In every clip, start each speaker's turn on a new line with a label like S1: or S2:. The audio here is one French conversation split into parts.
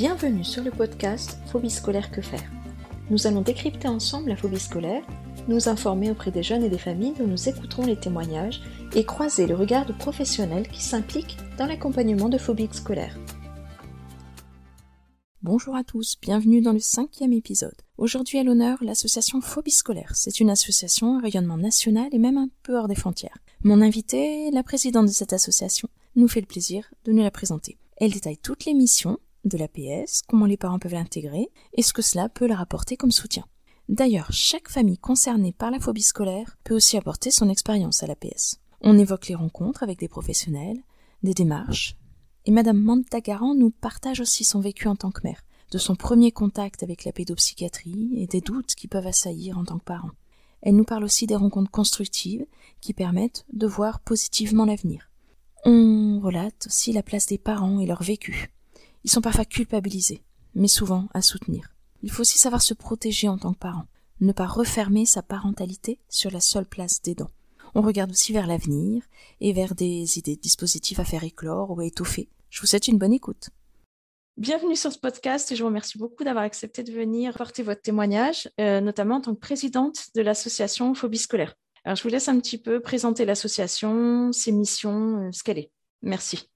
S1: Bienvenue sur le podcast Phobie scolaire que faire. Nous allons décrypter ensemble la phobie scolaire, nous informer auprès des jeunes et des familles dont nous écouterons les témoignages et croiser le regard de professionnels qui s'impliquent dans l'accompagnement de phobies scolaires. Bonjour à tous, bienvenue dans le cinquième épisode. Aujourd'hui à l'honneur, l'association Phobie scolaire. C'est une association à rayonnement national et même un peu hors des frontières. Mon invitée, la présidente de cette association, nous fait le plaisir de nous la présenter. Elle détaille toutes les missions, de l'APS, comment les parents peuvent l'intégrer et ce que cela peut leur apporter comme soutien. D'ailleurs, chaque famille concernée par la phobie scolaire peut aussi apporter son expérience à l'APS. On évoque les rencontres avec des professionnels, des démarches, et Madame Mantagaran nous partage aussi son vécu en tant que mère, de son premier contact avec la pédopsychiatrie et des doutes qui peuvent assaillir en tant que parent. Elle nous parle aussi des rencontres constructives qui permettent de voir positivement l'avenir. On relate aussi la place des parents et leur vécu, ils sont parfois culpabilisés, mais souvent à soutenir. Il faut aussi savoir se protéger en tant que parent, ne pas refermer sa parentalité sur la seule place des dents. On regarde aussi vers l'avenir et vers des idées de dispositifs à faire éclore ou à étoffer. Je vous souhaite une bonne écoute. Bienvenue sur ce podcast et je vous remercie beaucoup d'avoir accepté de venir porter votre témoignage, euh, notamment en tant que présidente de l'association Phobie scolaire. Alors je vous laisse un petit peu présenter l'association, ses missions, euh, ce qu'elle est. Merci.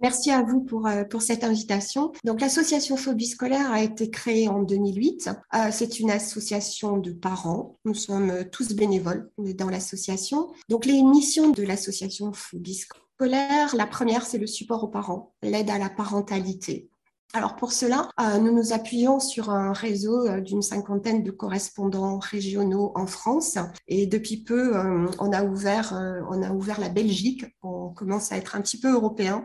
S2: Merci à vous pour, euh, pour cette invitation. Donc, l'association Phobie scolaire a été créée en 2008. Euh, c'est une association de parents. Nous sommes euh, tous bénévoles dans l'association. Donc, les missions de l'association Phobie scolaire, la première, c'est le support aux parents, l'aide à la parentalité. Alors pour cela, euh, nous nous appuyons sur un réseau euh, d'une cinquantaine de correspondants régionaux en France et depuis peu, euh, on a ouvert, on a ouvert la Belgique. On commence à être un petit peu européen.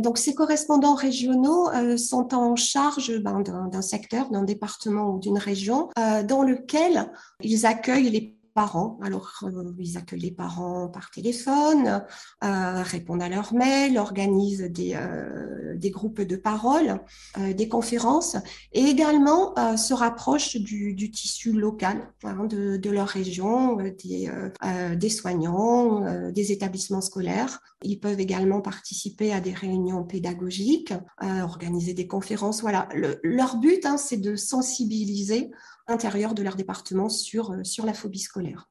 S2: donc ces correspondants régionaux sont en charge ben, d'un secteur, d'un département ou d'une région dans lequel ils accueillent les parents. Alors, euh, ils accueillent les parents par téléphone, euh, répondent à leurs mails, organisent des, euh, des groupes de parole, des conférences et également se rapprochent du, tissu local hein, de, de, leur région, des, des soignants, des établissements scolaires. Ils peuvent également participer à des réunions pédagogiques, organiser des conférences. Voilà, leur but, hein, c'est de sensibiliser intérieur de leur département sur, euh, sur la phobie scolaire.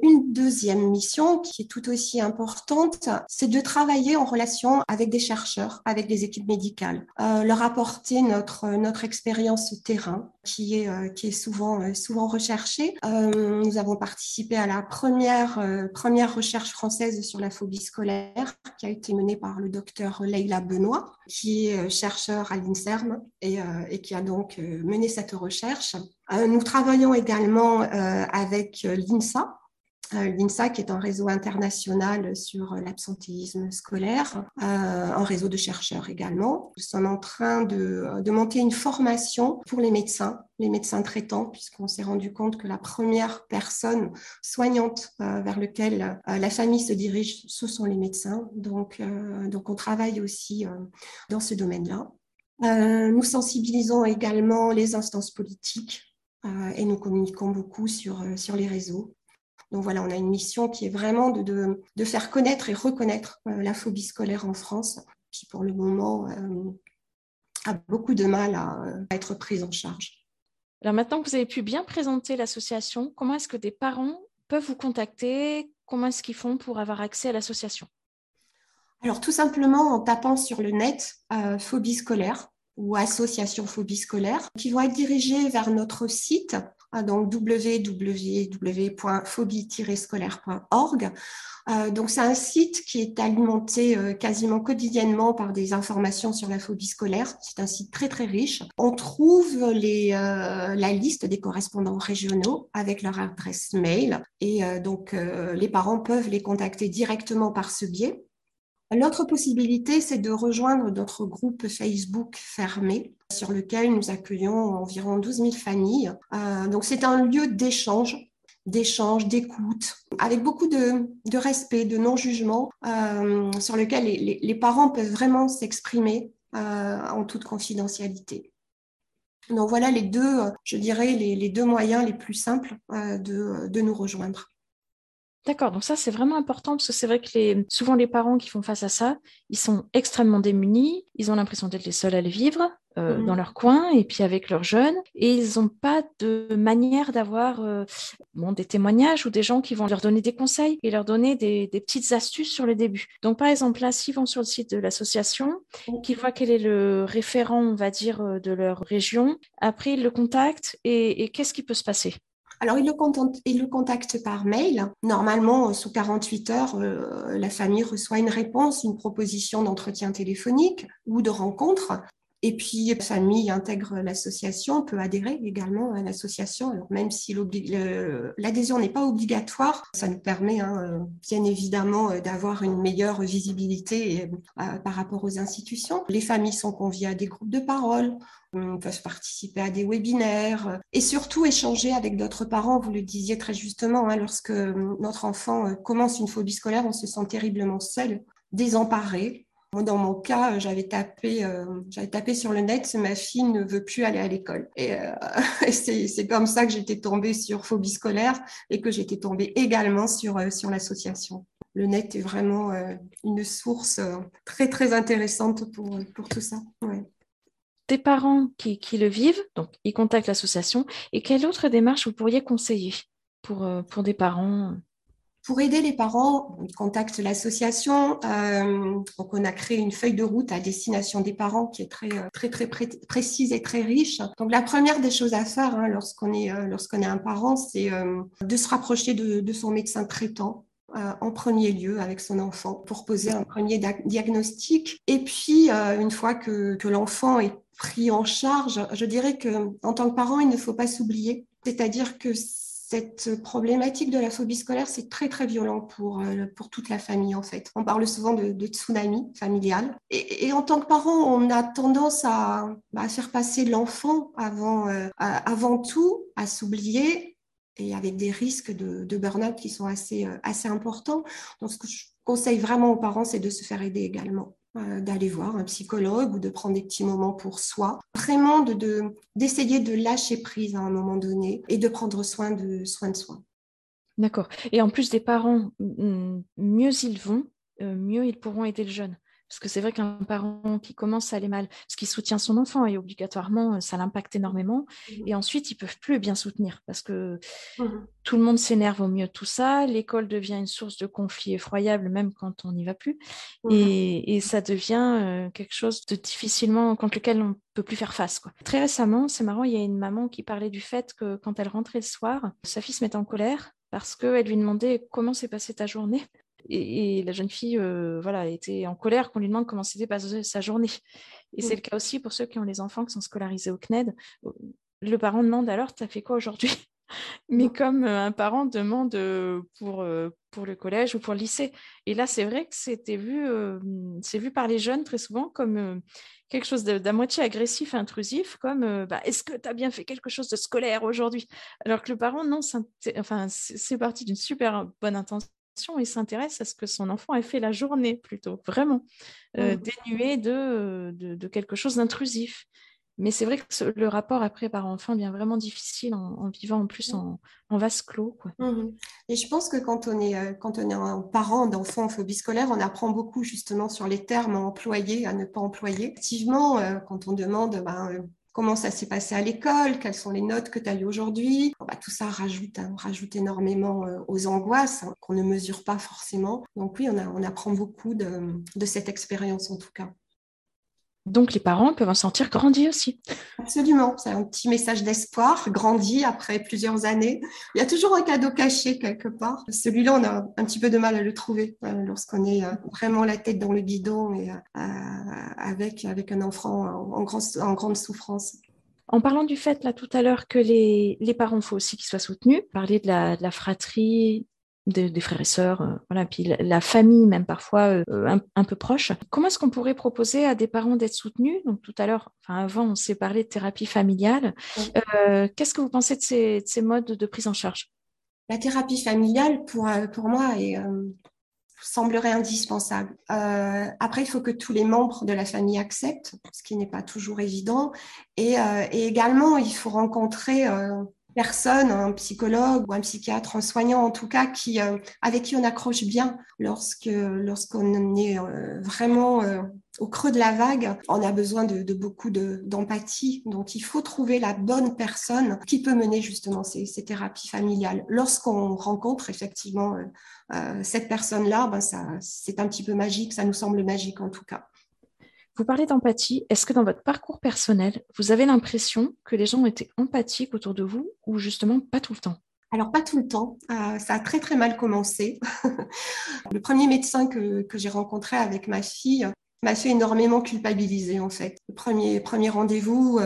S2: Une deuxième mission qui est tout aussi importante, c'est de travailler en relation avec des chercheurs, avec des équipes médicales, euh, leur apporter notre notre expérience terrain qui est euh, qui est souvent euh, souvent recherchée. Euh, nous avons participé à la première première recherche française sur la phobie scolaire qui a été menée par le docteur Leila Benoît, qui est chercheur à l'Inserm et, qui a donc mené cette recherche. nous travaillons également avec l'INSA, L'INSA, qui est un réseau international sur l'absentéisme scolaire, euh, un réseau de chercheurs également. Nous sommes en train de, monter une formation pour les médecins, les médecins traitants, puisqu'on s'est rendu compte que la première personne soignante euh, vers laquelle la famille se dirige, ce sont les médecins. Donc, on travaille aussi dans ce domaine-là. nous sensibilisons également les instances politiques et nous communiquons beaucoup sur les réseaux. Donc voilà, on a une mission qui est vraiment de, de, faire connaître et reconnaître euh, la phobie scolaire en France, qui pour le moment euh, a beaucoup de mal à, être prise en charge.
S1: Alors maintenant que vous avez pu bien présenter l'association, comment est-ce que des parents peuvent vous contacter? Comment est-ce qu'ils font pour avoir accès à l'association?
S2: Alors tout simplement en tapant sur le net euh, phobie scolaire ou association phobie scolaire, qui vont être dirigés vers notre site donc www.phobie-scolaire.org. Euh, donc c'est un site qui est alimenté euh, quasiment quotidiennement par des informations sur la phobie scolaire. C'est un site très très riche. On trouve les, euh, la liste des correspondants régionaux avec leur adresse mail et donc les parents peuvent les contacter directement par ce biais. L'autre possibilité, c'est de rejoindre notre groupe Facebook fermé sur lequel nous accueillons environ 12 000 familles. Euh, donc c'est un lieu d'échange d'échange, d'écoute, avec beaucoup de, respect, de non-jugement, euh, sur lequel les, parents peuvent vraiment s'exprimer euh, en toute confidentialité. Donc voilà les deux, je dirais, les, deux moyens les plus simples de nous rejoindre.
S1: D'accord, donc ça c'est vraiment important parce que c'est vrai que les, souvent les parents qui font face à ça, ils sont extrêmement démunis, ils ont l'impression d'être les seuls à le vivre euh, mmh. dans leur coin et puis avec leurs jeunes et ils n'ont pas de manière d'avoir euh, bon, des témoignages ou des gens qui vont leur donner des conseils et leur donner des, des petites astuces sur le début. Donc par exemple là, s'ils vont sur le site de l'association, mmh. qu'ils voient quel est le référent, on va dire, euh, de leur région, après ils le contactent et, et qu'est-ce qui peut se passer?
S2: Alors, il le, contacte, par mail. Normalement, sous 48 heures, euh, la famille reçoit une réponse, une proposition d'entretien téléphonique ou de rencontre. Et puis, la famille intègre l'association, peut adhérer également à l'association. Alors, même si l'adhésion n'est pas obligatoire, ça nous permet hein, bien évidemment d'avoir une meilleure visibilité euh, par rapport aux institutions. Les familles sont conviées à des groupes de parole, peuvent participer à des webinaires et surtout échanger avec d'autres parents. Vous le disiez très justement, hein, lorsque notre enfant euh, commence une phobie scolaire, on se sent terriblement seul, désemparé. Dans mon cas, j'avais tapé, euh, j'avais tapé sur le net, ma fille ne veut plus aller à l'école. Et, euh, c'est comme ça que j'étais tombée sur phobie scolaire et que j'étais tombée également sur, euh, l'association. Le net est vraiment une source très, très intéressante pour, tout ça. Ouais.
S1: Des parents qui, le vivent, donc ils contactent l'association. Et quelle autre démarche vous pourriez conseiller pour des parents?
S2: Pour aider les parents, on contacte l'association. Euh, donc, on a créé une feuille de route à destination des parents qui est très, euh, très, très précise et très riche. Donc, la première des choses à faire hein, lorsqu'on est, euh, lorsqu'on est un parent, c'est de se rapprocher de, de son médecin traitant en premier lieu avec son enfant pour poser un premier diagnostic. Et puis, une fois que, que l'enfant est pris en charge, je dirais que en tant que parent, il ne faut pas s'oublier. C'est-à-dire que cette problématique de la phobie scolaire, c'est très très violent pour, euh, pour toute la famille en fait. On parle souvent de, tsunami familial. Et, en tant que parent, on a tendance à, bah, faire passer l'enfant avant, euh, avant tout, à s'oublier et avec des risques de, de burn-out qui sont assez, euh, assez importants. Donc ce que je conseille vraiment aux parents, c'est de se faire aider également. Euh, d'aller voir un psychologue ou de prendre des petits moments pour soi. Vraiment de, d'essayer de, lâcher prise à un moment donné et de prendre soin de, soin de soi.
S1: D'accord. Et en plus des parents, mieux ils vont, euh, mieux ils pourront aider le jeune. Parce que c'est vrai qu'un parent qui commence à aller mal, parce qu'il soutient son enfant et obligatoirement, euh, ça l'impacte énormément. Mmh. Et ensuite, ils peuvent plus bien soutenir parce que mmh. tout le monde s'énerve au mieux de tout ça. L'école devient une source de conflit effroyable, même quand on n'y va plus. Mmh. Et, ça devient euh, quelque chose de difficilement contre lequel on peut plus faire face. Quoi. Très récemment, c'est marrant, il y a une maman qui parlait du fait que quand elle rentrait le soir, sa fille se mettait en colère parce qu'elle lui demandait comment s'est passée ta journée. Et, la jeune fille euh, voilà, était en colère qu'on lui demande comment s'était passée sa journée. Et c'est le cas aussi pour ceux qui ont les enfants qui sont scolarisés au CNED. Le parent demande alors, tu as fait quoi aujourd'hui? Mais mm. comme euh, un parent demande euh, pour, pour le collège ou pour le lycée. Et là, c'est vrai que c'était vu, c'est vu par les jeunes très souvent comme quelque chose d'à moitié agressif, intrusif, comme bah, est-ce que tu as bien fait quelque chose de scolaire aujourd'hui? Alors que le parent, non, enfin, c'est parti d'une super bonne intention et s'intéresse à ce que son enfant ait fait la journée plutôt, vraiment, euh, mmh. dénué de, de, quelque chose d'intrusif. Mais c'est vrai que le rapport après par enfant devient vraiment difficile en, vivant en plus mmh. en, en vase clos. Quoi.
S2: Mmh et je pense que quand on est, euh, quand on est un parent d'enfant en phobie scolaire, on apprend beaucoup justement sur les termes à employer, à ne pas employer. Effectivement, euh, quand on demande ben, comment ça s'est passé à l'école, quelles sont les notes que tu as eues aujourd'hui. Bah, tout ça rajoute, rajoute énormément euh, aux angoisses hein, qu'on ne mesure pas forcément. Donc oui, on, on apprend beaucoup de, de cette expérience en tout cas.
S1: Donc les parents peuvent en sentir grandi aussi.
S2: Absolument, c'est un petit message d'espoir, grandi après plusieurs années. Il y a toujours un cadeau caché quelque part. Celui-là, on a un petit peu de mal à le trouver euh, lorsqu'on est euh, vraiment la tête dans le guidon et euh, avec, avec un enfant en, en grande souffrance.
S1: En parlant du fait là tout à l'heure que les, les parents, faut aussi qu'ils soient soutenus, parler de la, de la fratrie, des, frères et sœurs, euh, voilà, puis la, famille même parfois euh, un, peu proche. Comment est-ce qu'on pourrait proposer à des parents d'être soutenus? Donc tout à l'heure, enfin avant, on s'est parlé de thérapie familiale. Euh, qu'est-ce que vous pensez de ces, ces, modes de prise en charge?
S2: La thérapie familiale, pour, pour moi, est, semblerait indispensable. après, il faut que tous les membres de la famille acceptent, ce qui n'est pas toujours évident. Et, et également, il faut rencontrer personne, un psychologue ou un psychiatre, un soignant en tout cas, qui, euh, avec qui on accroche bien lorsque lorsqu'on est euh, vraiment euh, au creux de la vague. On a besoin de, beaucoup d'empathie. Donc il faut trouver la bonne personne qui peut mener justement ces, thérapies familiales. Lorsqu'on rencontre effectivement cette personne-là, ben c'est un petit peu magique. Ça nous semble magique en tout cas.
S1: Vous parlez d'empathie. Est-ce que dans votre parcours personnel, vous avez l'impression que les gens ont été empathiques autour de vous ou justement pas tout le temps?
S2: Alors, pas tout le temps. Euh, ça a très, très mal commencé. le premier médecin que j'ai rencontré avec ma fille m'a fait énormément culpabiliser en fait. Le premier premier rendez-vous,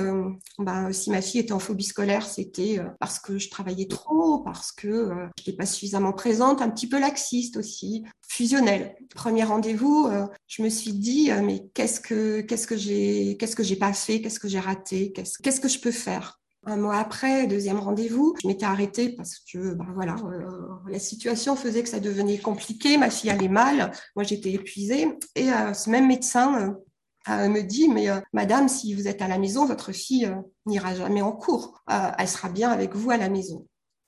S2: ben, si ma fille était en phobie scolaire, c'était euh, parce que je travaillais trop, parce que euh, je n'étais pas suffisamment présente, un petit peu laxiste aussi, fusionnel. Premier rendez-vous, euh, je me suis dit mais qu'est-ce que qu'est-ce que j'ai qu'est-ce que j'ai pas fait, qu'est-ce que j'ai raté, qu'est-ce qu'est-ce que je peux faire? Un mois après, deuxième rendez-vous, je m'étais arrêtée parce que ben voilà, euh, la situation faisait que ça devenait compliqué, ma fille allait mal, moi j'étais épuisée. Et euh, ce même médecin euh, me dit, mais madame, si vous êtes à la maison, votre fille n'ira jamais en cours, elle sera bien avec vous à la maison.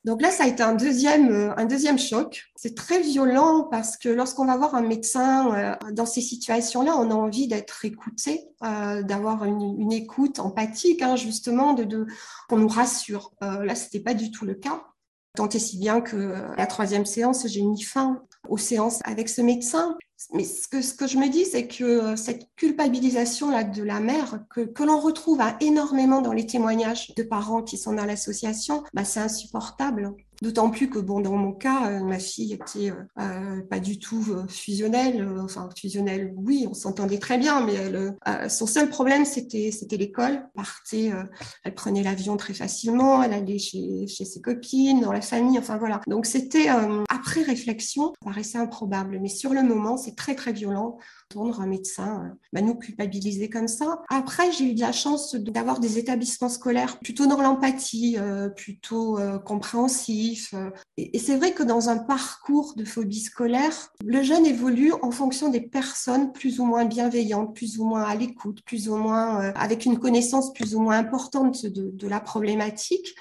S2: Donc là, ça a été un deuxième, euh, un deuxième choc. C'est très violent parce que lorsqu'on va voir un médecin euh, dans ces situations-là, on a envie d'être écouté, euh, d'avoir une, écoute empathique, hein, justement, de, qu'on nous rassure. là, c'était pas du tout le cas. Tant et si bien que la troisième séance, j'ai mis fin aux séances avec ce médecin. Mais ce que, je me dis, c'est que cette culpabilisation là de la mère, que, que l'on retrouve énormément dans les témoignages de parents qui sont dans l'association, bah, c'est insupportable. D'autant plus que, bon, dans mon cas, euh, ma fille était euh, euh, pas du tout fusionnelle. enfin, fusionnelle, oui, on s'entendait très bien, mais son seul problème, c'était c'était l'école. Partait, elle prenait l'avion très facilement, elle allait chez, chez ses copines, dans la famille, enfin voilà. Donc c'était, après réflexion, ça paraissait improbable, mais sur le moment, c'est très très violent entendre un médecin euh, bah, nous culpabiliser comme ça. Après, j'ai eu de la chance d'avoir des établissements scolaires plutôt dans l'empathie, euh, plutôt euh, compréhensifs. Et, c'est vrai que dans un parcours de phobie scolaire, le jeune évolue en fonction des personnes plus ou moins bienveillantes, plus ou moins à l'écoute, plus ou moins avec une connaissance plus ou moins importante de la problématique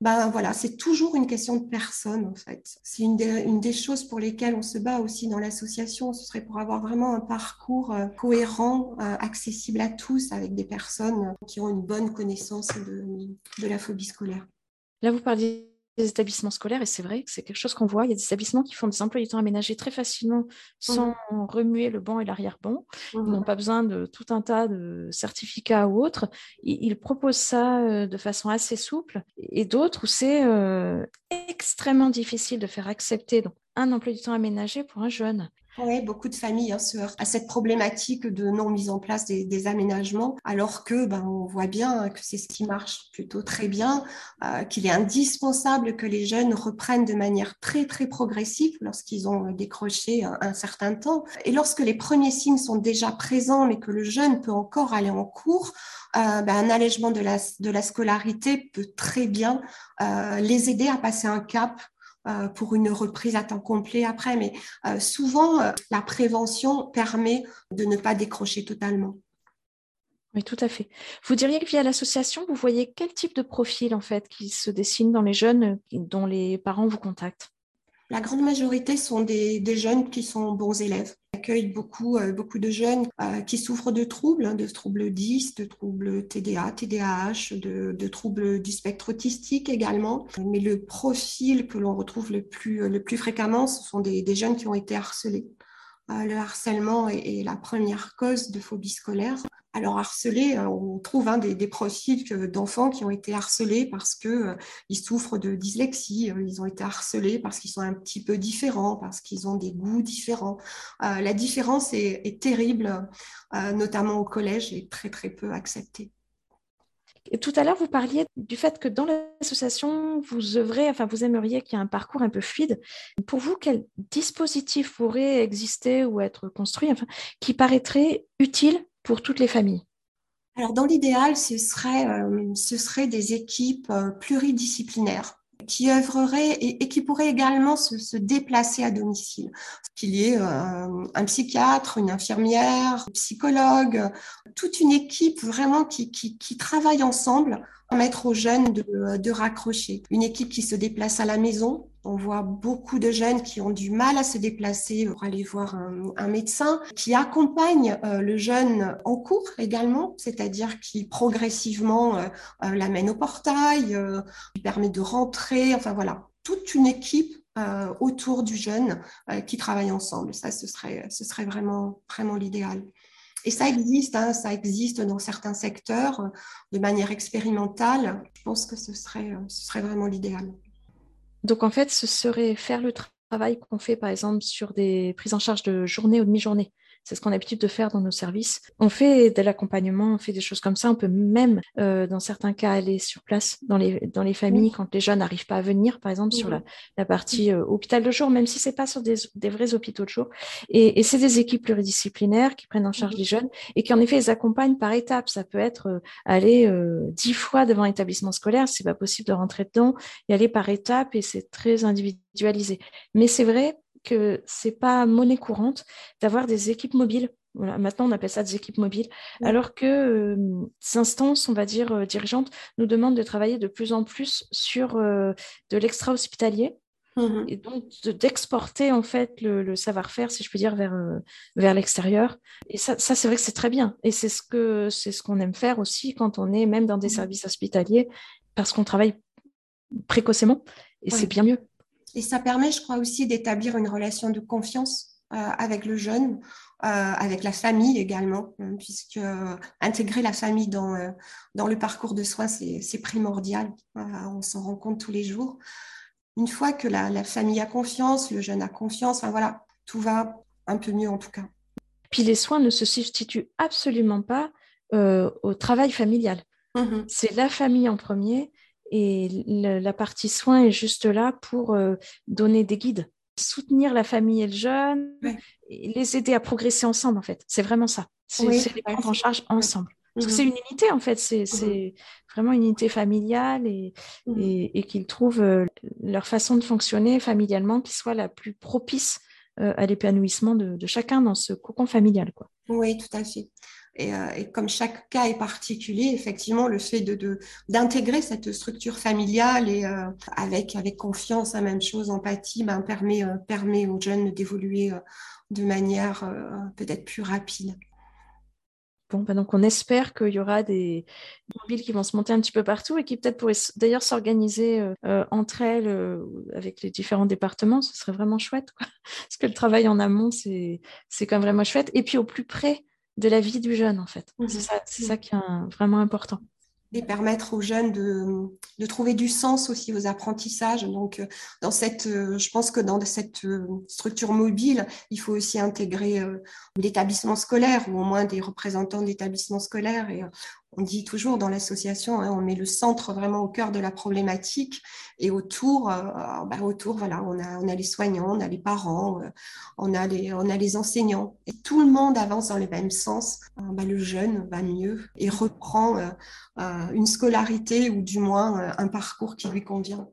S2: ben voilà, c'est toujours une question de personne en fait. C'est une, une, des choses pour lesquelles on se bat aussi dans l'association, ce serait pour avoir vraiment un parcours euh, cohérent, euh, accessible à tous, avec des personnes qui ont une bonne connaissance de, de la phobie scolaire.
S1: Là, vous parliez établissements scolaires, et c'est vrai que c'est quelque chose qu'on voit. Il y a des établissements qui font des emplois du temps aménagés très facilement sans mmh. remuer le banc et l'arrière-banc. Ils mmh. n'ont pas besoin de tout un tas de certificats ou autres. Ils, proposent ça euh, de façon assez souple, et d'autres où c'est euh, extrêmement difficile de faire accepter donc, un emploi du temps aménagé pour un jeune.
S2: Oui, beaucoup de familles hein, se heurtent à cette problématique de non mise en place des, aménagements, alors que ben, on voit bien que c'est ce qui marche plutôt très bien, euh, qu'il est indispensable que les jeunes reprennent de manière très très progressive lorsqu'ils ont décroché un, certain temps. Et lorsque les premiers signes sont déjà présents, mais que le jeune peut encore aller en cours, euh, ben, un allègement de la, de la scolarité peut très bien euh, les aider à passer un cap euh, pour une reprise à temps complet après. Mais euh, souvent, euh, la prévention permet de ne pas décrocher totalement.
S1: Oui, tout à fait. Vous diriez que via l'association, vous voyez quel type de profil en fait qui se dessine dans les jeunes dont les parents vous contactent?
S2: La grande majorité sont des, jeunes qui sont bons élèves. Accueille beaucoup, euh, beaucoup de jeunes euh, qui souffrent de troubles, hein, de troubles 10, de troubles TDA, TDAH, de, troubles du spectre autistique également. Mais le profil que l'on retrouve le plus, le plus fréquemment, ce sont des, jeunes qui ont été harcelés. Euh, le harcèlement est, la première cause de phobie scolaire. Alors harcelés, euh, on trouve hein, des, profils d'enfants qui ont été harcelés parce que euh, souffrent de dyslexie, ils ont été harcelés parce qu'ils sont un petit peu différents, parce qu'ils ont des goûts différents. la différence est, terrible, notamment au collège, et très très peu acceptée.
S1: Tout à l'heure, vous parliez du fait que dans l'association, vous œuvrez, enfin, vous aimeriez qu'il y ait un parcours un peu fluide. Pour vous, quel dispositif pourrait exister ou être construit, qui paraîtrait utile pour toutes les familles?
S2: Alors, dans l'idéal, ce serait, euh, des équipes euh, pluridisciplinaires qui œuvrerait et, qui pourrait également se, déplacer à domicile. Qu'il y ait euh, un psychiatre, une infirmière, un psychologue, toute une équipe vraiment qui, travaille ensemble permettre aux jeunes de, de, raccrocher. Une équipe qui se déplace à la maison. On voit beaucoup de jeunes qui ont du mal à se déplacer pour aller voir un, médecin, qui accompagne euh, le jeune en cours également, c'est-à-dire qui progressivement euh, euh l'amène au portail, euh, lui permet de rentrer. Enfin voilà, toute une équipe autour du jeune qui travaille ensemble. Ça, ce serait, ce serait vraiment, vraiment l'idéal. Et ça existe, hein, ça existe dans certains secteurs de manière expérimentale. Je pense que ce serait, ce serait vraiment l'idéal.
S1: Donc en fait, ce serait faire le travail qu'on fait par exemple sur des prises en charge de journée ou demi-journée. C'est ce qu'on a l'habitude de faire dans nos services. On fait de l'accompagnement, on fait des choses comme ça. On peut même, euh, dans certains cas, aller sur place dans les, dans les familles quand les jeunes n'arrivent pas à venir, par exemple, sur la, la partie euh, hôpital de jour, même si c'est pas sur des, des, vrais hôpitaux de jour. Et, et c'est des équipes pluridisciplinaires qui prennent en charge les jeunes et qui, en effet, les accompagnent par étapes. Ça peut être euh, aller dix fois devant un établissement scolaire, c'est pas possible de rentrer dedans, y aller par étapes et c'est très individualisé. Mais c'est vrai, que c'est pas monnaie courante d'avoir des équipes mobiles. Voilà, maintenant, on appelle ça des équipes mobiles, oui. alors que euh, ces instances, on va dire, euh, dirigeantes, nous demandent de travailler de plus en plus sur euh, de l'extra-hospitalier, mmh. et donc d'exporter en fait le, le savoir-faire, si je peux dire, vers, vers l'extérieur. Et ça, ça c'est vrai que c'est très bien. Et c'est ce c'est ce qu'on aime faire aussi quand on est même dans des mmh. services hospitaliers, parce qu'on travaille précocement, et c'est bien mieux.
S2: Et ça permet, je crois aussi, d'établir une relation de confiance euh, avec le jeune, euh, avec la famille également, hein, puisque euh, intégrer la famille dans, dans le parcours de soins, c'est primordial. on s'en rend compte tous les jours. Une fois que la, la, famille a confiance, le jeune a confiance, enfin voilà, tout va un peu mieux en tout cas.
S1: Puis les soins ne se substituent absolument pas au travail familial. Mmh. C'est la famille en premier et le, la partie soins est juste là pour euh, donner des guides, soutenir la famille et le jeune, ouais. et les aider à progresser ensemble, en fait. C'est vraiment ça. C'est oui, les prendre en charge ensemble. Parce que c'est une unité, en fait. C'est mmh. vraiment une unité familiale et, mmh. et, et qu'ils trouvent euh, leur façon de fonctionner familialement qui soit la plus propice euh, à l'épanouissement de, de, chacun dans ce cocon familial. Quoi.
S2: Oui, tout à fait. Et, euh, et, comme chaque cas est particulier, effectivement, le fait d'intégrer cette structure familiale et euh, avec confiance, la même chose, empathie, ben, permet euh, permet aux jeunes d'évoluer de manière peut-être plus rapide.
S1: Bon, ben donc on espère qu'il y aura des mobiles qui vont se monter un petit peu partout et qui peut-être pourraient d'ailleurs s'organiser entre elles euh, avec les différents départements. Ce serait vraiment chouette, quoi. Parce que le travail en amont, c'est quand même vraiment chouette. Et puis au plus près de la vie du jeune, en fait. Mmh. C'est ça, ça qui est un, vraiment important
S2: et permettre aux jeunes de, de, trouver du sens aussi aux apprentissages. Donc, dans cette, je pense que dans cette structure mobile, il faut aussi intégrer l'établissement scolaire ou au moins des représentants d'établissements scolaires. Et on dit toujours dans l'association, hein, on met le centre vraiment au cœur de la problématique et autour, euh, bah, autour, voilà, on a, on a les soignants, on a les parents, euh, on a les, on a les enseignants. Et tout le monde avance dans le même sens. Euh, bah, le jeune va mieux et reprend euh, euh, une scolarité ou du moins un parcours qui lui convient.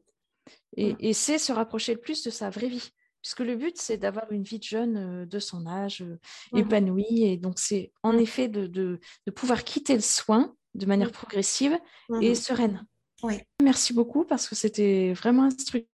S1: Et, et c'est se rapprocher le plus de sa vraie vie puisque le but, c'est d'avoir une vie de jeune de son âge, mmh. épanouie. Et donc, c'est en mmh. effet de, de, de, pouvoir quitter le soin de manière mmh. progressive et sereine.
S2: Oui.
S1: Merci beaucoup parce que c'était vraiment instructif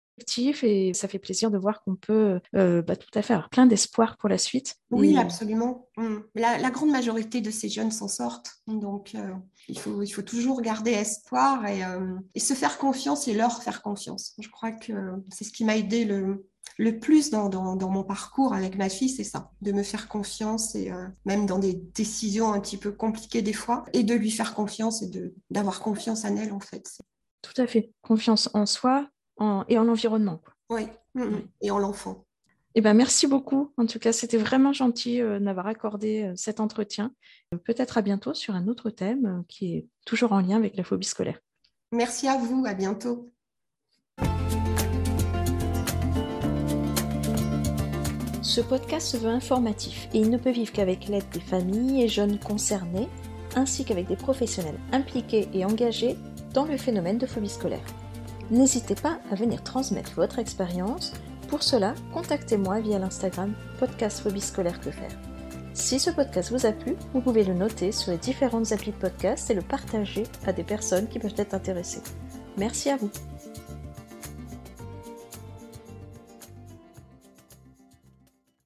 S1: et ça fait plaisir de voir qu'on peut euh, bah, tout à fait avoir plein d'espoir pour la suite.
S2: Oui, et... absolument. La, la, grande majorité de ces jeunes s'en sortent. Donc, euh, il, faut, il faut toujours garder espoir et, euh, et se faire confiance et leur faire confiance. Je crois que c'est ce qui m'a aidé le, le plus dans, dans, dans, mon parcours avec ma fille, c'est ça, de me faire confiance et euh, même dans des décisions un petit peu compliquées des fois, et de lui faire confiance et d'avoir confiance en elle en fait.
S1: Tout à fait, confiance en soi en, et en l'environnement.
S2: Oui, mmh, mmh. et en l'enfant.
S1: Eh ben, merci beaucoup. En tout cas, c'était vraiment gentil euh, d'avoir accordé euh, cet entretien. Peut-être à bientôt sur un autre thème qui est toujours en lien avec la phobie scolaire.
S2: Merci à vous. À bientôt.
S1: Ce podcast se veut informatif et il ne peut vivre qu'avec l'aide des familles et jeunes concernés, ainsi qu'avec des professionnels impliqués et engagés dans le phénomène de phobie scolaire. N'hésitez pas à venir transmettre votre expérience. Pour cela, contactez-moi via l'Instagram podcast phobie scolaire que faire. Si ce podcast vous a plu, vous pouvez le noter sur les différentes applis de podcast et le partager à des personnes qui peuvent être intéressées. Merci à vous.